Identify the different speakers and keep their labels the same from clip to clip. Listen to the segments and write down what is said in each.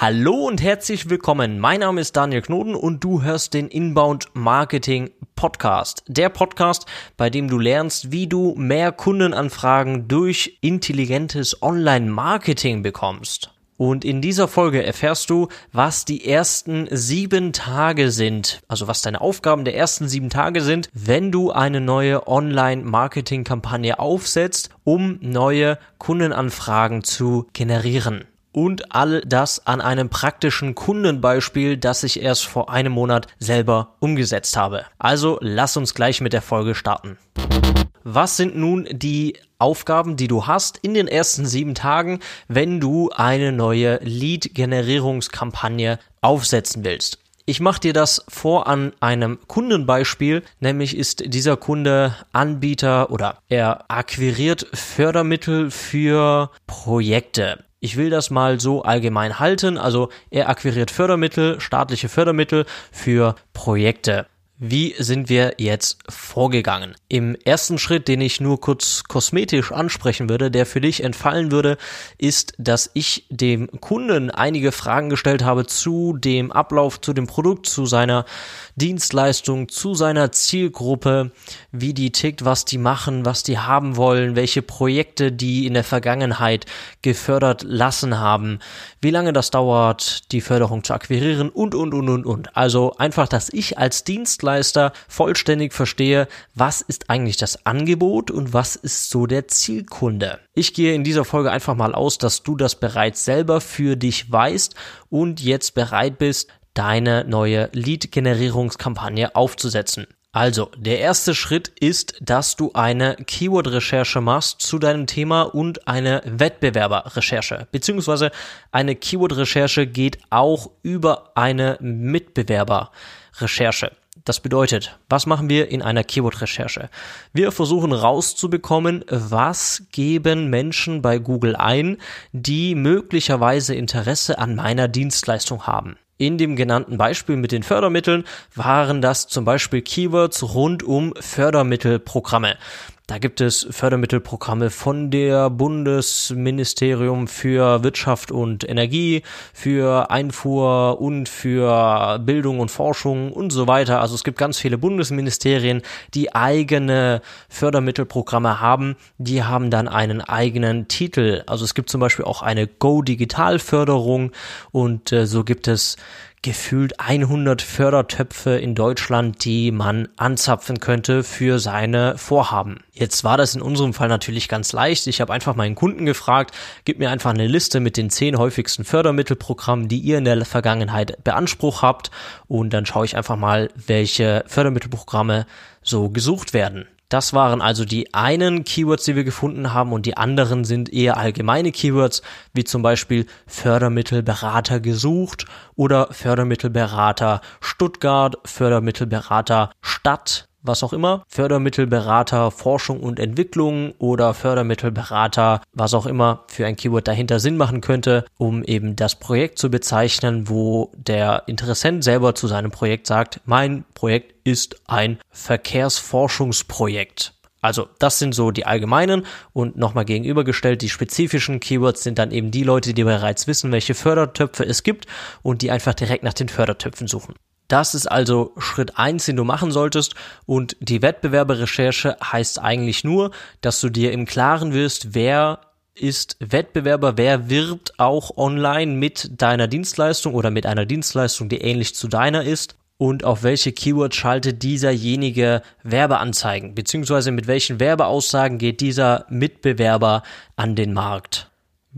Speaker 1: Hallo und herzlich willkommen. Mein Name ist Daniel Knoten und du hörst den Inbound Marketing Podcast. Der Podcast, bei dem du lernst, wie du mehr Kundenanfragen durch intelligentes Online-Marketing bekommst. Und in dieser Folge erfährst du, was die ersten sieben Tage sind, also was deine Aufgaben der ersten sieben Tage sind, wenn du eine neue Online-Marketing-Kampagne aufsetzt, um neue Kundenanfragen zu generieren und all das an einem praktischen Kundenbeispiel, das ich erst vor einem Monat selber umgesetzt habe. Also lass uns gleich mit der Folge starten. Was sind nun die Aufgaben, die du hast in den ersten sieben Tagen, wenn du eine neue Lead-Generierungskampagne aufsetzen willst? Ich mache dir das vor an einem Kundenbeispiel, nämlich ist dieser Kunde Anbieter oder er akquiriert Fördermittel für Projekte. Ich will das mal so allgemein halten. Also er akquiriert Fördermittel, staatliche Fördermittel für Projekte. Wie sind wir jetzt vorgegangen? Im ersten Schritt, den ich nur kurz kosmetisch ansprechen würde, der für dich entfallen würde, ist, dass ich dem Kunden einige Fragen gestellt habe zu dem Ablauf, zu dem Produkt, zu seiner Dienstleistung, zu seiner Zielgruppe, wie die tickt, was die machen, was die haben wollen, welche Projekte die in der Vergangenheit gefördert lassen haben, wie lange das dauert, die Förderung zu akquirieren und, und, und, und, und. Also einfach, dass ich als Dienstleister vollständig verstehe, was ist eigentlich das Angebot und was ist so der Zielkunde. Ich gehe in dieser Folge einfach mal aus, dass du das bereits selber für dich weißt und jetzt bereit bist, deine neue Lead-Generierungskampagne aufzusetzen. Also, der erste Schritt ist, dass du eine Keyword-Recherche machst zu deinem Thema und eine Wettbewerber-Recherche. Beziehungsweise eine Keyword-Recherche geht auch über eine Mitbewerber-Recherche. Das bedeutet, was machen wir in einer Keyword-Recherche? Wir versuchen rauszubekommen, was geben Menschen bei Google ein, die möglicherweise Interesse an meiner Dienstleistung haben. In dem genannten Beispiel mit den Fördermitteln waren das zum Beispiel Keywords rund um Fördermittelprogramme. Da gibt es Fördermittelprogramme von der Bundesministerium für Wirtschaft und Energie, für Einfuhr und für Bildung und Forschung und so weiter. Also es gibt ganz viele Bundesministerien, die eigene Fördermittelprogramme haben. Die haben dann einen eigenen Titel. Also es gibt zum Beispiel auch eine Go Digital Förderung und äh, so gibt es gefühlt 100 Fördertöpfe in Deutschland, die man anzapfen könnte für seine Vorhaben. Jetzt war das in unserem Fall natürlich ganz leicht. Ich habe einfach meinen Kunden gefragt, gib mir einfach eine Liste mit den zehn häufigsten Fördermittelprogrammen, die ihr in der Vergangenheit beansprucht habt und dann schaue ich einfach mal, welche Fördermittelprogramme so gesucht werden. Das waren also die einen Keywords, die wir gefunden haben und die anderen sind eher allgemeine Keywords, wie zum Beispiel Fördermittelberater gesucht oder Fördermittelberater Stuttgart, Fördermittelberater Stadt was auch immer, Fördermittelberater Forschung und Entwicklung oder Fördermittelberater, was auch immer für ein Keyword dahinter Sinn machen könnte, um eben das Projekt zu bezeichnen, wo der Interessent selber zu seinem Projekt sagt, mein Projekt ist ein Verkehrsforschungsprojekt. Also das sind so die allgemeinen und nochmal gegenübergestellt, die spezifischen Keywords sind dann eben die Leute, die bereits wissen, welche Fördertöpfe es gibt und die einfach direkt nach den Fördertöpfen suchen. Das ist also Schritt eins, den du machen solltest. Und die Wettbewerberrecherche heißt eigentlich nur, dass du dir im Klaren wirst, wer ist Wettbewerber, wer wirbt auch online mit deiner Dienstleistung oder mit einer Dienstleistung, die ähnlich zu deiner ist und auf welche Keywords schaltet dieserjenige Werbeanzeigen, beziehungsweise mit welchen Werbeaussagen geht dieser Mitbewerber an den Markt.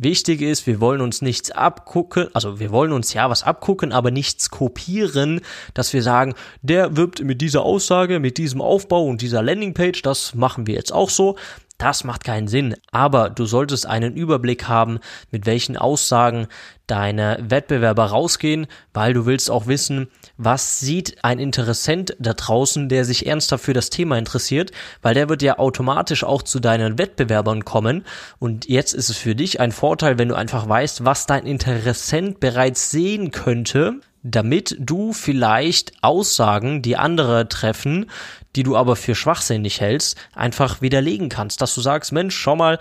Speaker 1: Wichtig ist, wir wollen uns nichts abgucken, also wir wollen uns ja was abgucken, aber nichts kopieren, dass wir sagen, der wirbt mit dieser Aussage, mit diesem Aufbau und dieser Landingpage, das machen wir jetzt auch so. Das macht keinen Sinn, aber du solltest einen Überblick haben, mit welchen Aussagen deine Wettbewerber rausgehen, weil du willst auch wissen, was sieht ein Interessent da draußen, der sich ernsthaft für das Thema interessiert, weil der wird ja automatisch auch zu deinen Wettbewerbern kommen. Und jetzt ist es für dich ein Vorteil, wenn du einfach weißt, was dein Interessent bereits sehen könnte, damit du vielleicht Aussagen, die andere treffen, die du aber für schwachsinnig hältst, einfach widerlegen kannst, dass du sagst, Mensch, schau mal,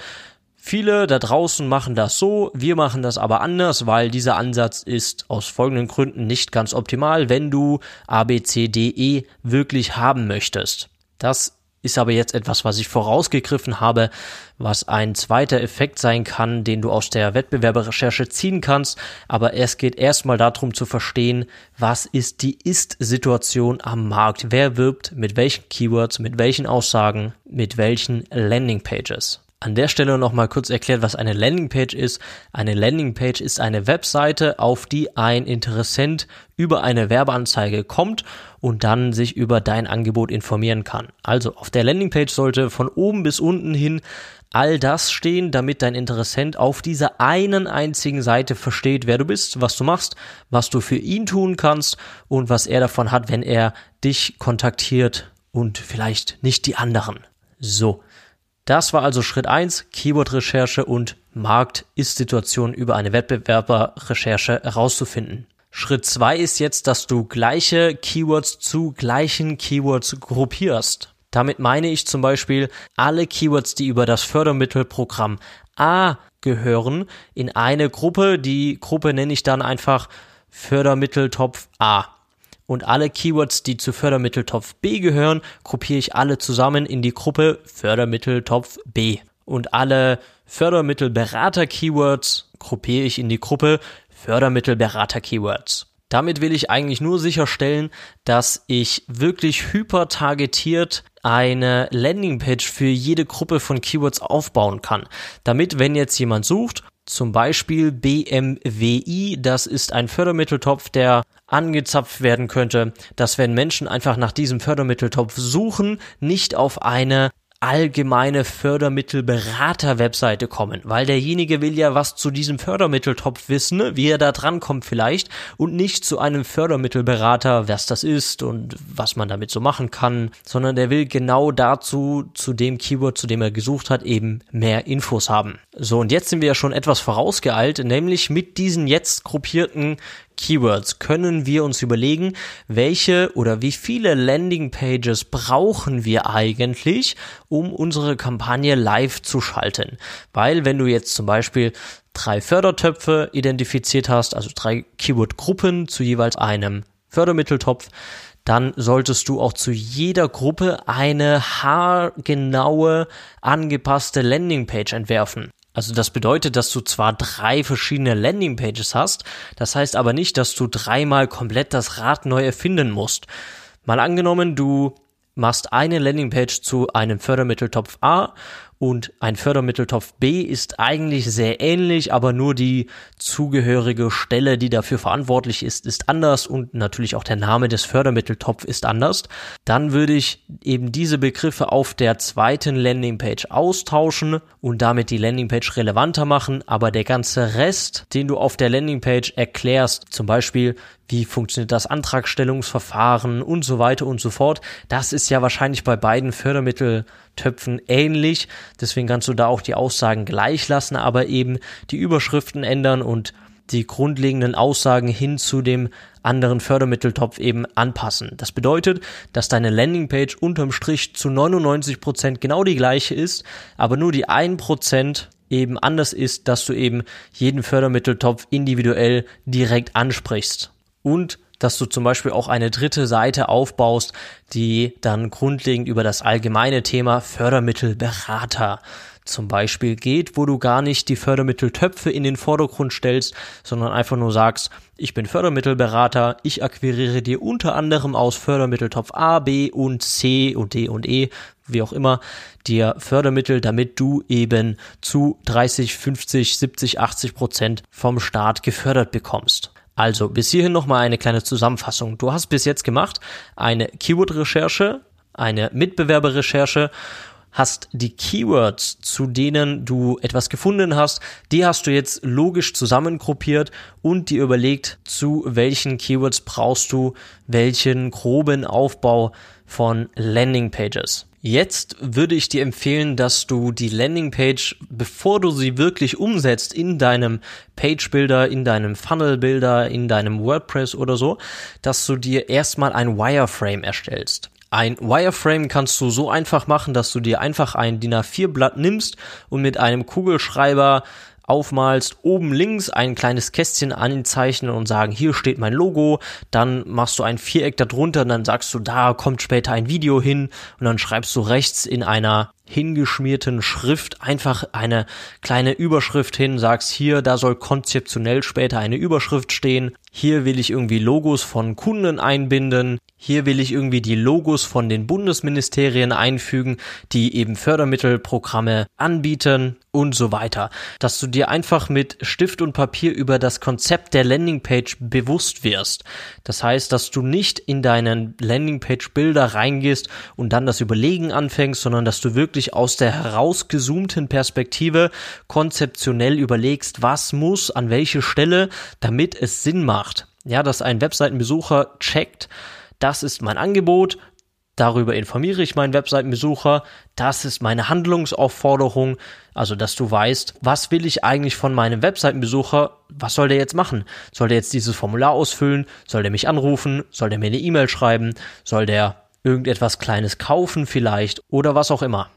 Speaker 1: Viele da draußen machen das so, wir machen das aber anders, weil dieser Ansatz ist aus folgenden Gründen nicht ganz optimal, wenn du ABCDE wirklich haben möchtest. Das ist aber jetzt etwas, was ich vorausgegriffen habe, was ein zweiter Effekt sein kann, den du aus der Wettbewerberrecherche ziehen kannst. Aber es geht erstmal darum zu verstehen, was ist die Ist-Situation am Markt? Wer wirbt mit welchen Keywords, mit welchen Aussagen, mit welchen Landingpages? An der Stelle nochmal kurz erklärt, was eine Landingpage ist. Eine Landingpage ist eine Webseite, auf die ein Interessent über eine Werbeanzeige kommt und dann sich über dein Angebot informieren kann. Also auf der Landingpage sollte von oben bis unten hin all das stehen, damit dein Interessent auf dieser einen einzigen Seite versteht, wer du bist, was du machst, was du für ihn tun kannst und was er davon hat, wenn er dich kontaktiert und vielleicht nicht die anderen. So. Das war also Schritt eins: Keyword-Recherche und Markt-Ist-Situation über eine Wettbewerber-Recherche herauszufinden. Schritt zwei ist jetzt, dass du gleiche Keywords zu gleichen Keywords gruppierst. Damit meine ich zum Beispiel alle Keywords, die über das Fördermittelprogramm A gehören, in eine Gruppe. Die Gruppe nenne ich dann einfach Fördermitteltopf A. Und alle Keywords, die zu Fördermitteltopf B gehören, gruppiere ich alle zusammen in die Gruppe Fördermitteltopf B. Und alle Fördermittelberater-Keywords gruppiere ich in die Gruppe Fördermittelberater-Keywords. Damit will ich eigentlich nur sicherstellen, dass ich wirklich hypertargetiert eine Landingpage für jede Gruppe von Keywords aufbauen kann. Damit, wenn jetzt jemand sucht, zum Beispiel BMWI, das ist ein Fördermitteltopf, der angezapft werden könnte, dass wenn Menschen einfach nach diesem Fördermitteltopf suchen, nicht auf eine allgemeine Fördermittelberater-Webseite kommen, weil derjenige will ja was zu diesem Fördermitteltopf wissen, wie er da drankommt vielleicht und nicht zu einem Fördermittelberater, was das ist und was man damit so machen kann, sondern der will genau dazu, zu dem Keyword, zu dem er gesucht hat, eben mehr Infos haben. So, und jetzt sind wir ja schon etwas vorausgeeilt, nämlich mit diesen jetzt gruppierten Keywords können wir uns überlegen, welche oder wie viele Landingpages brauchen wir eigentlich, um unsere Kampagne live zu schalten. Weil wenn du jetzt zum Beispiel drei Fördertöpfe identifiziert hast, also drei Keyword-Gruppen zu jeweils einem Fördermitteltopf, dann solltest du auch zu jeder Gruppe eine haargenaue angepasste Landingpage entwerfen. Also das bedeutet, dass du zwar drei verschiedene Landingpages hast, das heißt aber nicht, dass du dreimal komplett das Rad neu erfinden musst. Mal angenommen, du machst eine Landingpage zu einem Fördermitteltopf A und ein Fördermitteltopf B ist eigentlich sehr ähnlich, aber nur die zugehörige Stelle, die dafür verantwortlich ist, ist anders und natürlich auch der Name des Fördermitteltopf ist anders. Dann würde ich eben diese Begriffe auf der zweiten Landingpage austauschen und damit die Landingpage relevanter machen, aber der ganze Rest, den du auf der Landingpage erklärst, zum Beispiel wie funktioniert das Antragstellungsverfahren und so weiter und so fort. Das ist ja wahrscheinlich bei beiden Fördermitteltöpfen ähnlich. Deswegen kannst du da auch die Aussagen gleich lassen, aber eben die Überschriften ändern und die grundlegenden Aussagen hin zu dem anderen Fördermitteltopf eben anpassen. Das bedeutet, dass deine Landingpage unterm Strich zu 99 Prozent genau die gleiche ist, aber nur die 1% eben anders ist, dass du eben jeden Fördermitteltopf individuell direkt ansprichst und dass du zum Beispiel auch eine dritte Seite aufbaust, die dann grundlegend über das allgemeine Thema Fördermittelberater zum Beispiel geht, wo du gar nicht die Fördermitteltöpfe in den Vordergrund stellst, sondern einfach nur sagst, ich bin Fördermittelberater, ich akquiriere dir unter anderem aus Fördermitteltopf A, B und C und D und E, wie auch immer, dir Fördermittel, damit du eben zu 30, 50, 70, 80 Prozent vom Staat gefördert bekommst. Also, bis hierhin nochmal eine kleine Zusammenfassung. Du hast bis jetzt gemacht eine Keyword-Recherche, eine Mitbewerberrecherche, hast die Keywords, zu denen du etwas gefunden hast, die hast du jetzt logisch zusammengruppiert und dir überlegt, zu welchen Keywords brauchst du welchen groben Aufbau von Landingpages. Jetzt würde ich dir empfehlen, dass du die Landingpage, bevor du sie wirklich umsetzt in deinem Page Builder, in deinem Funnel Builder, in deinem WordPress oder so, dass du dir erstmal ein Wireframe erstellst. Ein Wireframe kannst du so einfach machen, dass du dir einfach ein DIN A4-Blatt nimmst und mit einem Kugelschreiber aufmalst, oben links ein kleines Kästchen anzeichnen und sagen, hier steht mein Logo, dann machst du ein Viereck darunter und dann sagst du, da kommt später ein Video hin. Und dann schreibst du rechts in einer hingeschmierten Schrift einfach eine kleine Überschrift hin, sagst hier, da soll konzeptionell später eine Überschrift stehen, hier will ich irgendwie Logos von Kunden einbinden, hier will ich irgendwie die Logos von den Bundesministerien einfügen, die eben Fördermittelprogramme anbieten und so weiter. Dass du dir einfach mit Stift und Papier über das Konzept der Landingpage bewusst wirst. Das heißt, dass du nicht in deinen Landingpage-Bilder reingehst und dann das Überlegen anfängst, sondern dass du wirklich aus der herausgezoomten Perspektive konzeptionell überlegst, was muss an welche Stelle, damit es Sinn macht. Ja, dass ein Webseitenbesucher checkt, das ist mein Angebot, darüber informiere ich meinen Webseitenbesucher, das ist meine Handlungsaufforderung, also dass du weißt, was will ich eigentlich von meinem Webseitenbesucher, was soll der jetzt machen? Soll der jetzt dieses Formular ausfüllen? Soll der mich anrufen? Soll der mir eine E-Mail schreiben? Soll der irgendetwas Kleines kaufen vielleicht oder was auch immer?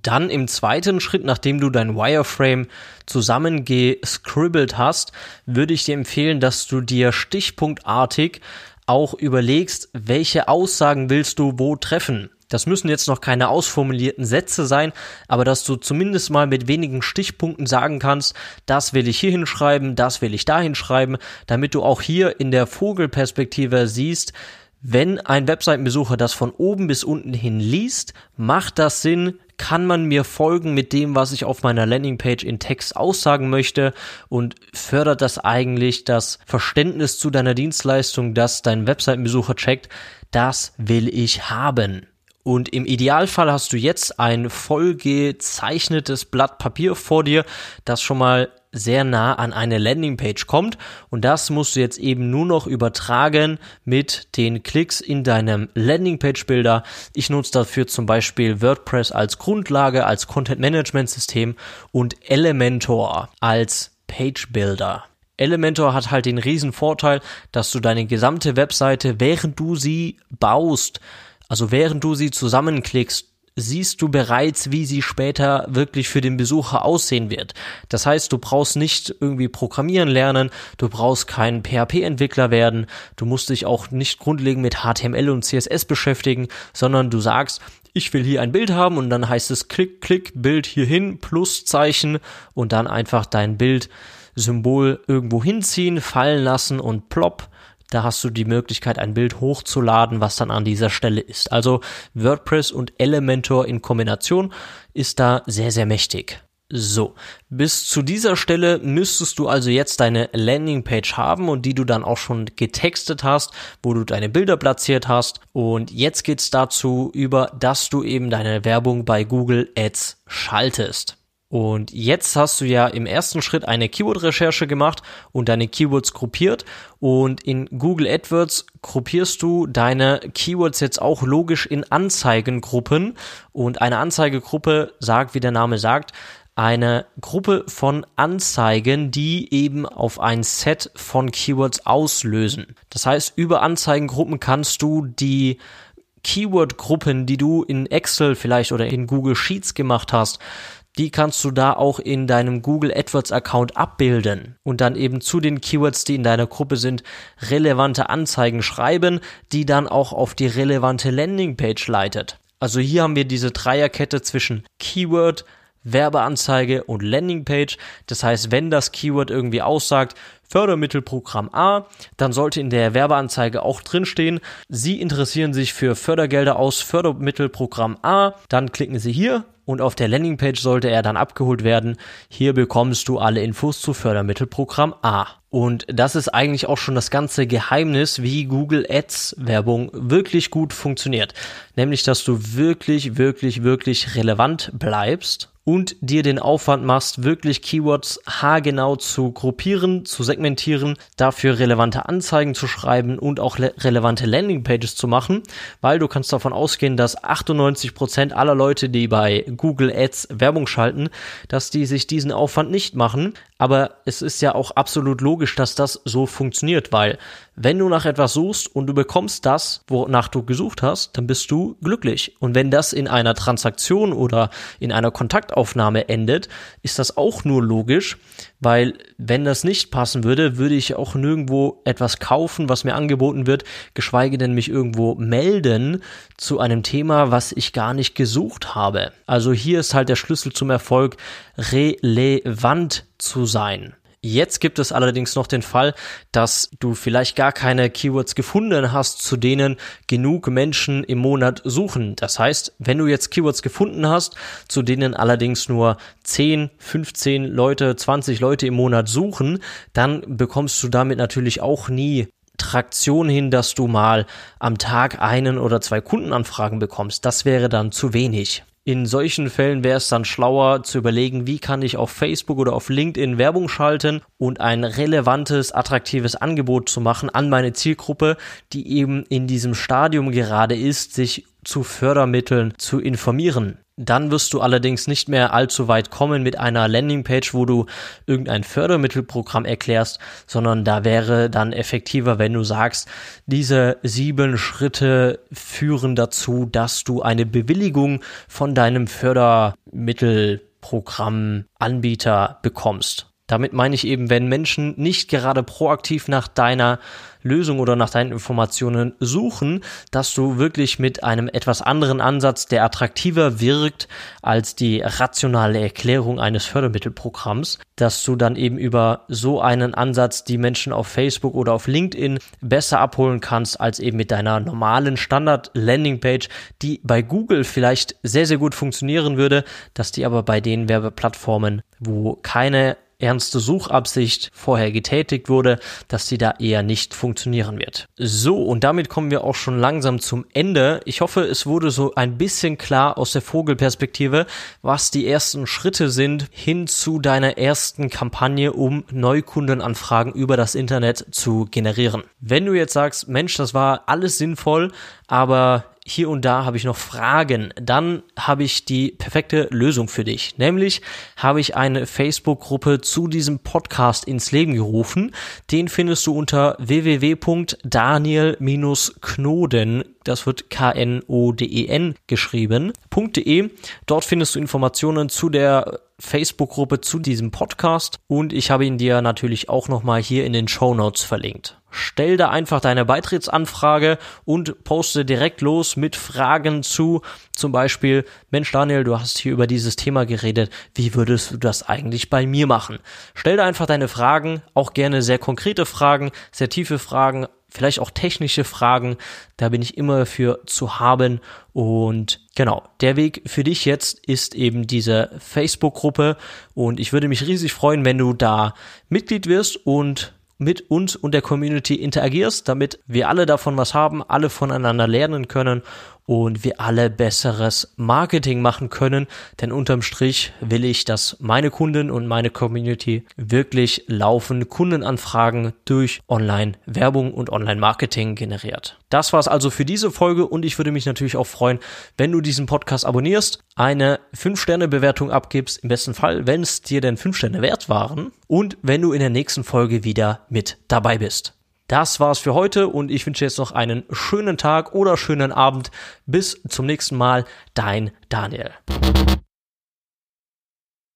Speaker 1: Dann im zweiten Schritt, nachdem du dein Wireframe zusammengescribbelt hast, würde ich dir empfehlen, dass du dir stichpunktartig auch überlegst, welche Aussagen willst du wo treffen. Das müssen jetzt noch keine ausformulierten Sätze sein, aber dass du zumindest mal mit wenigen Stichpunkten sagen kannst, das will ich hier hinschreiben, das will ich da hinschreiben, damit du auch hier in der Vogelperspektive siehst, wenn ein Webseitenbesucher das von oben bis unten hin liest, macht das Sinn, kann man mir folgen mit dem, was ich auf meiner Landingpage in Text aussagen möchte und fördert das eigentlich das Verständnis zu deiner Dienstleistung, dass dein Webseitenbesucher checkt, das will ich haben. Und im Idealfall hast du jetzt ein voll gezeichnetes Blatt Papier vor dir, das schon mal sehr nah an eine Landingpage kommt und das musst du jetzt eben nur noch übertragen mit den Klicks in deinem Landingpage-Bilder. Ich nutze dafür zum Beispiel WordPress als Grundlage, als Content-Management-System und Elementor als Page-Builder. Elementor hat halt den riesen Vorteil, dass du deine gesamte Webseite, während du sie baust, also während du sie zusammenklickst, siehst du bereits, wie sie später wirklich für den Besucher aussehen wird. Das heißt, du brauchst nicht irgendwie programmieren lernen, du brauchst kein PHP-Entwickler werden, du musst dich auch nicht grundlegend mit HTML und CSS beschäftigen, sondern du sagst, ich will hier ein Bild haben und dann heißt es Klick, Klick, Bild hierhin, Pluszeichen und dann einfach dein Bild Symbol irgendwo hinziehen, fallen lassen und plopp, da hast du die Möglichkeit, ein Bild hochzuladen, was dann an dieser Stelle ist. Also WordPress und Elementor in Kombination ist da sehr, sehr mächtig. So, bis zu dieser Stelle müsstest du also jetzt deine Landingpage haben und die du dann auch schon getextet hast, wo du deine Bilder platziert hast. Und jetzt geht's dazu über, dass du eben deine Werbung bei Google Ads schaltest. Und jetzt hast du ja im ersten Schritt eine Keyword-Recherche gemacht und deine Keywords gruppiert. Und in Google AdWords gruppierst du deine Keywords jetzt auch logisch in Anzeigengruppen. Und eine Anzeigegruppe sagt, wie der Name sagt, eine Gruppe von Anzeigen, die eben auf ein Set von Keywords auslösen. Das heißt, über Anzeigengruppen kannst du die Keyword-Gruppen, die du in Excel vielleicht oder in Google Sheets gemacht hast, die kannst du da auch in deinem Google AdWords Account abbilden und dann eben zu den Keywords, die in deiner Gruppe sind, relevante Anzeigen schreiben, die dann auch auf die relevante Landingpage leitet. Also hier haben wir diese Dreierkette zwischen Keyword, Werbeanzeige und Landingpage. Das heißt, wenn das Keyword irgendwie aussagt, Fördermittelprogramm A, dann sollte in der Werbeanzeige auch drinstehen, Sie interessieren sich für Fördergelder aus Fördermittelprogramm A, dann klicken Sie hier und auf der Landingpage sollte er dann abgeholt werden. Hier bekommst du alle Infos zu Fördermittelprogramm A. Und das ist eigentlich auch schon das ganze Geheimnis, wie Google Ads Werbung wirklich gut funktioniert. Nämlich, dass du wirklich, wirklich, wirklich relevant bleibst und dir den Aufwand machst, wirklich Keywords haargenau zu gruppieren, zu segmentieren, dafür relevante Anzeigen zu schreiben und auch relevante Landingpages zu machen, weil du kannst davon ausgehen, dass 98 Prozent aller Leute, die bei Google Ads Werbung schalten, dass die sich diesen Aufwand nicht machen. Aber es ist ja auch absolut logisch, dass das so funktioniert, weil wenn du nach etwas suchst und du bekommst das, wonach du gesucht hast, dann bist du glücklich. Und wenn das in einer Transaktion oder in einer Kontaktaufnahme endet, ist das auch nur logisch, weil wenn das nicht passen würde, würde ich auch nirgendwo etwas kaufen, was mir angeboten wird, geschweige denn mich irgendwo melden zu einem Thema, was ich gar nicht gesucht habe. Also hier ist halt der Schlüssel zum Erfolg, relevant zu sein. Jetzt gibt es allerdings noch den Fall, dass du vielleicht gar keine Keywords gefunden hast, zu denen genug Menschen im Monat suchen. Das heißt, wenn du jetzt Keywords gefunden hast, zu denen allerdings nur 10, 15 Leute, 20 Leute im Monat suchen, dann bekommst du damit natürlich auch nie Traktion hin, dass du mal am Tag einen oder zwei Kundenanfragen bekommst. Das wäre dann zu wenig. In solchen Fällen wäre es dann schlauer zu überlegen, wie kann ich auf Facebook oder auf LinkedIn Werbung schalten und ein relevantes, attraktives Angebot zu machen an meine Zielgruppe, die eben in diesem Stadium gerade ist, sich zu Fördermitteln zu informieren. Dann wirst du allerdings nicht mehr allzu weit kommen mit einer Landingpage, wo du irgendein Fördermittelprogramm erklärst, sondern da wäre dann effektiver, wenn du sagst, diese sieben Schritte führen dazu, dass du eine Bewilligung von deinem Fördermittelprogrammanbieter bekommst. Damit meine ich eben, wenn Menschen nicht gerade proaktiv nach deiner Lösung oder nach deinen Informationen suchen, dass du wirklich mit einem etwas anderen Ansatz, der attraktiver wirkt als die rationale Erklärung eines Fördermittelprogramms, dass du dann eben über so einen Ansatz die Menschen auf Facebook oder auf LinkedIn besser abholen kannst als eben mit deiner normalen Standard Landingpage, die bei Google vielleicht sehr, sehr gut funktionieren würde, dass die aber bei den Werbeplattformen, wo keine ernste Suchabsicht vorher getätigt wurde, dass die da eher nicht funktionieren wird. So, und damit kommen wir auch schon langsam zum Ende. Ich hoffe, es wurde so ein bisschen klar aus der Vogelperspektive, was die ersten Schritte sind hin zu deiner ersten Kampagne, um Neukundenanfragen über das Internet zu generieren. Wenn du jetzt sagst, Mensch, das war alles sinnvoll, aber hier und da habe ich noch Fragen, dann habe ich die perfekte Lösung für dich. Nämlich habe ich eine Facebook-Gruppe zu diesem Podcast ins Leben gerufen. Den findest du unter www.daniel-knoden, das wird K-N-O-D-E-N geschrieben, .de. Dort findest du Informationen zu der Facebook-Gruppe zu diesem Podcast und ich habe ihn dir natürlich auch nochmal hier in den Show Notes verlinkt. Stell da einfach deine Beitrittsanfrage und poste direkt los mit Fragen zu, zum Beispiel, Mensch Daniel, du hast hier über dieses Thema geredet, wie würdest du das eigentlich bei mir machen? Stell da einfach deine Fragen, auch gerne sehr konkrete Fragen, sehr tiefe Fragen, vielleicht auch technische Fragen, da bin ich immer für zu haben. Und genau, der Weg für dich jetzt ist eben diese Facebook-Gruppe. Und ich würde mich riesig freuen, wenn du da Mitglied wirst und mit uns und der Community interagierst, damit wir alle davon was haben, alle voneinander lernen können und wir alle besseres Marketing machen können. Denn unterm Strich will ich, dass meine Kunden und meine Community wirklich laufend Kundenanfragen durch Online-Werbung und Online-Marketing generiert. Das war's also für diese Folge und ich würde mich natürlich auch freuen, wenn du diesen Podcast abonnierst, eine 5-Sterne-Bewertung abgibst, im besten Fall, wenn es dir denn 5 Sterne wert waren und wenn du in der nächsten Folge wieder mit dabei bist. Das war's für heute und ich wünsche jetzt noch einen schönen Tag oder schönen Abend. Bis zum nächsten Mal, dein Daniel.